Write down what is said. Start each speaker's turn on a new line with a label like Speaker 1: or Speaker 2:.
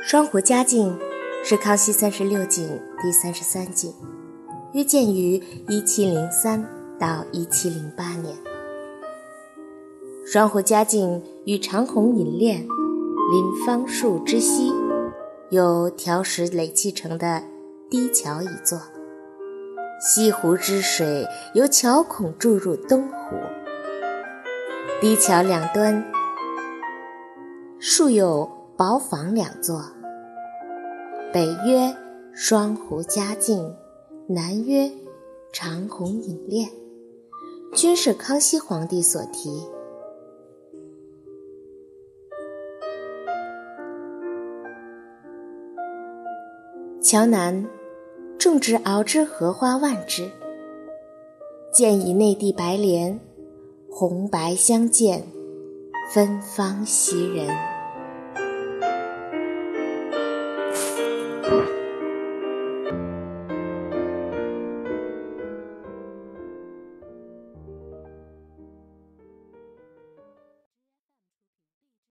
Speaker 1: 双湖佳境是康熙三十六景第三十三景，约建于一七零三到一七零八年。双湖佳境与长虹隐恋临芳树之西，有条石垒砌成的低桥一座。西湖之水由桥孔注入东湖，低桥两端树有宝坊两座。北曰双湖佳境，南曰长虹影恋，均是康熙皇帝所题。桥南种植熬枝荷花万枝，建以内地白莲，红白相间，芬芳袭人。